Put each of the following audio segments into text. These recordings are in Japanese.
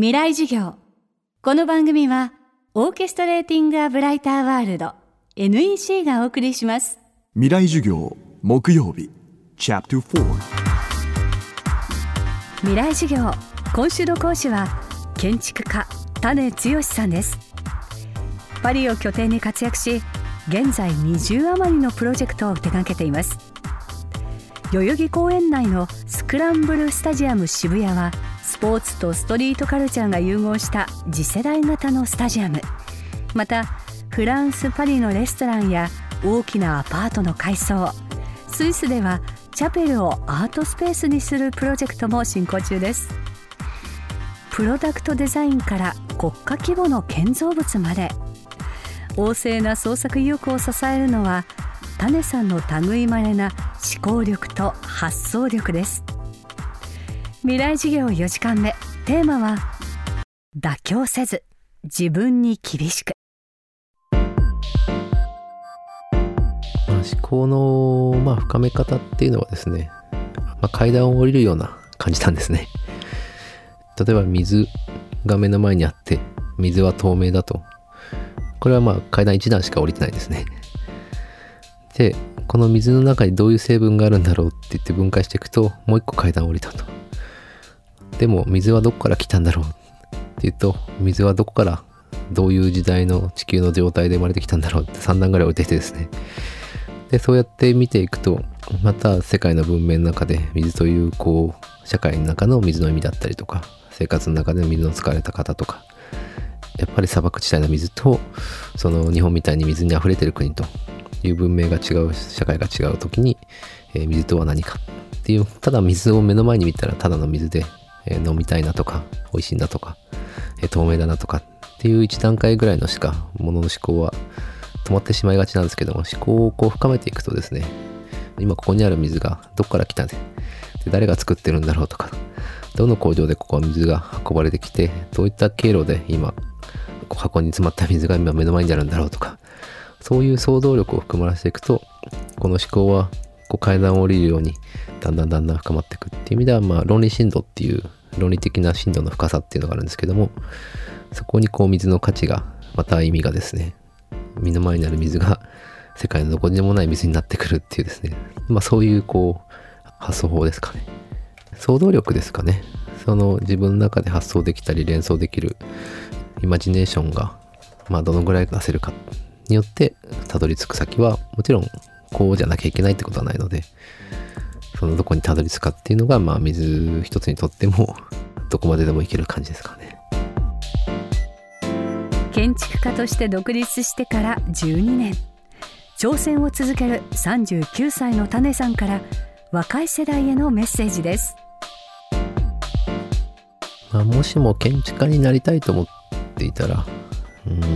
未来授業。この番組はオーケストレーティング・ア・ブライター・ワールド NEC がお送りします。未来授業木曜日チャプター4未来授業今週の講師は建築家種剛さんです。パリを拠点に活躍し現在20余りのプロジェクトを手掛けています。代々木公園内のスクランブルスタジアム渋谷はスポーツとストリートカルチャーが融合した次世代型のスタジアム。またフランス・パリのレストランや大きなアパートの改装。スイスではチャペルをアートスペースにするプロジェクトも進行中です。プロダクトデザインから国家規模の建造物まで。旺盛な創作意欲を支えるのは種さんの類いまれな思考力と発想力です。未来事業4時間目。テーマは妥協せず自分に厳しく、思考の、まあ、深め方っていうのはですね、まあ、階段を降りるような感じなんですね。例えば水が目の前にあって水は透明だと。これはまあ階段1段しか降りてないですね。でこの水の中にどういう成分があるんだろうって言って分解していくともう一個階段を降りたと。でも水はどこから来たんだろうっていうと水はどこからどういう時代の地球の状態で生まれてきたんだろうって3段ぐらい降りてきてですね。でそうやって見ていくとまた世界の文明の中で水というこう社会の中の水の意味だったりとか生活の中で水の使われた方とかやっぱり砂漠地帯の水とその日本みたいに水に溢れてる国という文明が違う社会が違う時に、えー水とは何かっていうただ水を目の前に見たらただの水で、えー飲みたいなとか美味しいなとか、えー透明だなとかっていう一段階ぐらいのしかものの思考は止まってしまいがちなんですけども思考をこう深めていくとですね今ここにある水がどこから来たんで誰が作ってるんだろうとかどの工場でここは水が運ばれてきてどういった経路で今箱に詰まった水が今目の前にあるんだろうとかそういう想像力を含まらせていくとこの思考はこう階段を降りるようにだんだんだんだん深まっていくっていう意味ではまあ論理深度っていう論理的な深度の深さっていうのがあるんですけどもそこにこう水の価値がまた意味がですね身の前にある水が世界のどこにでもない水になってくるっていうですねまあそういうこう発想法ですかね。想像力ですかね。その自分の中で発想できたり連想できるイマジネーションがまあどのぐらい出せるかによってたどり着く先はもちろんこうじゃなきゃいけないってことはないのでそのどこにたどり着くかっていうのがまあ水一つにとっても どこまででもいける感じですかね。建築家として独立してから12年。挑戦を続ける39歳の種さんから若い世代へのメッセージです。まあ、もしも建築家になりたいと思っていたら、うーん、ま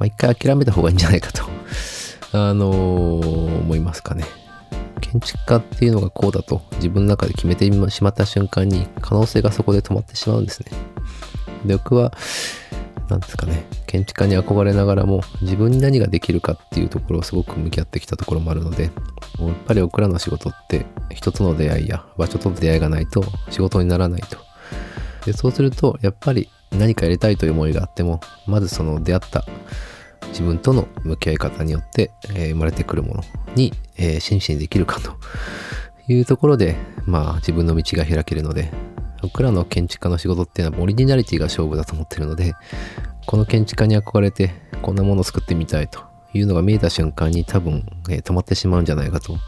あ、一回諦めた方がいいんじゃないかと、あのー思いますかね。建築家っていうのがこうだと自分の中で決めてしまった瞬間に可能性がそこで止まってしまうんですね。で、僕は、なんですかね、建築家に憧れながらも自分に何ができるかっていうところをすごく向き合ってきたところもあるので、やっぱり僕らの仕事って人との出会いや場所との出会いがないと仕事にならないと。でそうするとやっぱり何かやりたいという思いがあってもまずその出会った自分との向き合い方によって、えー生まれてくるものに、えー真摯にできるかと。いうところでまあ自分の道が開けるので僕らの建築家の仕事っていうのはオリジナリティが勝負だと思ってるのでこの建築家に憧れてこんなものを作ってみたいと。いうのが見えた瞬間に多分、えー止まってしまうんじゃないかと。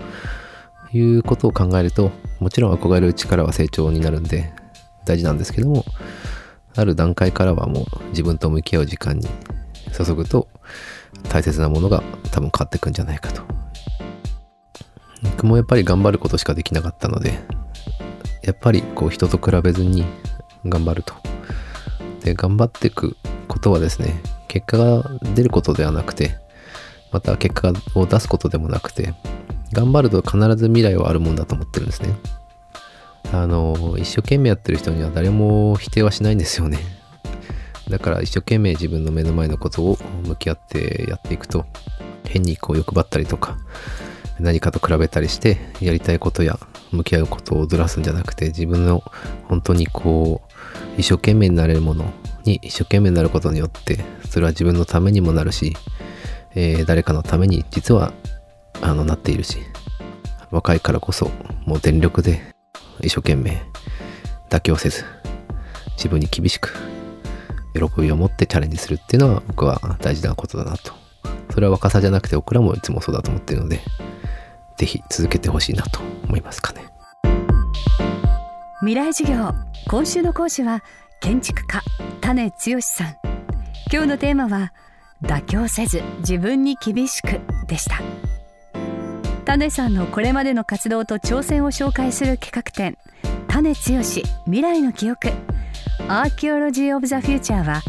いうことを考えるともちろん憧れる力は成長になるんで大事なんですけどもある段階からはもう自分と向き合う時間に注ぐと大切なものが多分変わってくんじゃないかと。僕もやっぱり頑張ることしかできなかったのでやっぱりこう人と比べずに頑張ると。で頑張っていくことはですね結果が出ることではなくてまた結果を出すことでもなくて頑張ると必ず未来はあるもんだと思ってるんですね。あの一生懸命やってる人には誰も否定はしないんですよね。だから一生懸命自分の目の前のことを向き合ってやっていくと変にこう欲張ったりとか何かと比べたりしてやりたいことや向き合うことをずらすんじゃなくて自分の本当にこう一生懸命になれるものに一生懸命になることによってそれは自分のためにもなるし、えー、誰かのために実はあのなっているし若いからこそもう全力で一生懸命妥協せず自分に厳しく喜びを持ってチャレンジするっていうのは僕は大事なことだなと。それは若さじゃなくて僕らもいつもそうだと思ってるので是非続けてほしいなと思いますかね。未来授業。今週の講師は建築家種剛さん。今日のテーマは妥協せず自分に厳しくでした。種さんのこれまでの活動と挑戦を紹介する企画展種剛未来の記憶。アーキオロジー・オブ・ザ・フューチャーは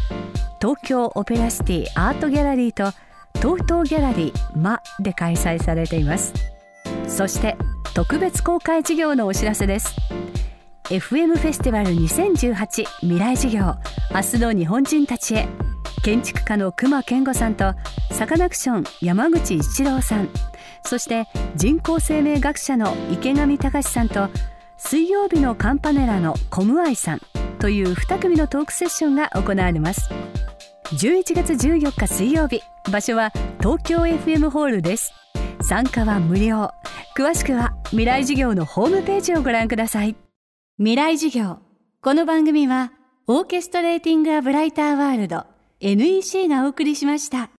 東京オペラシティアートギャラリーと東東ギャラリーマで開催されています。そして特別公開事業のお知らせです。FM フェスティバル2018未来事業明日の日本人たちへ建築家の熊健吾さんとサカナクション山口一郎さんそして人工生命学者の池上隆さんと水曜日のカンパネラのコムアイさん。という2組のトークセッションが行われます。11月14日水曜日場所は東京 FM ホールです。参加は無料。詳しくは未来事業のホームページをご覧ください。未来事業。この番組はオーケストレーティング・ア・ブライター・ワールド NEC がお送りしました。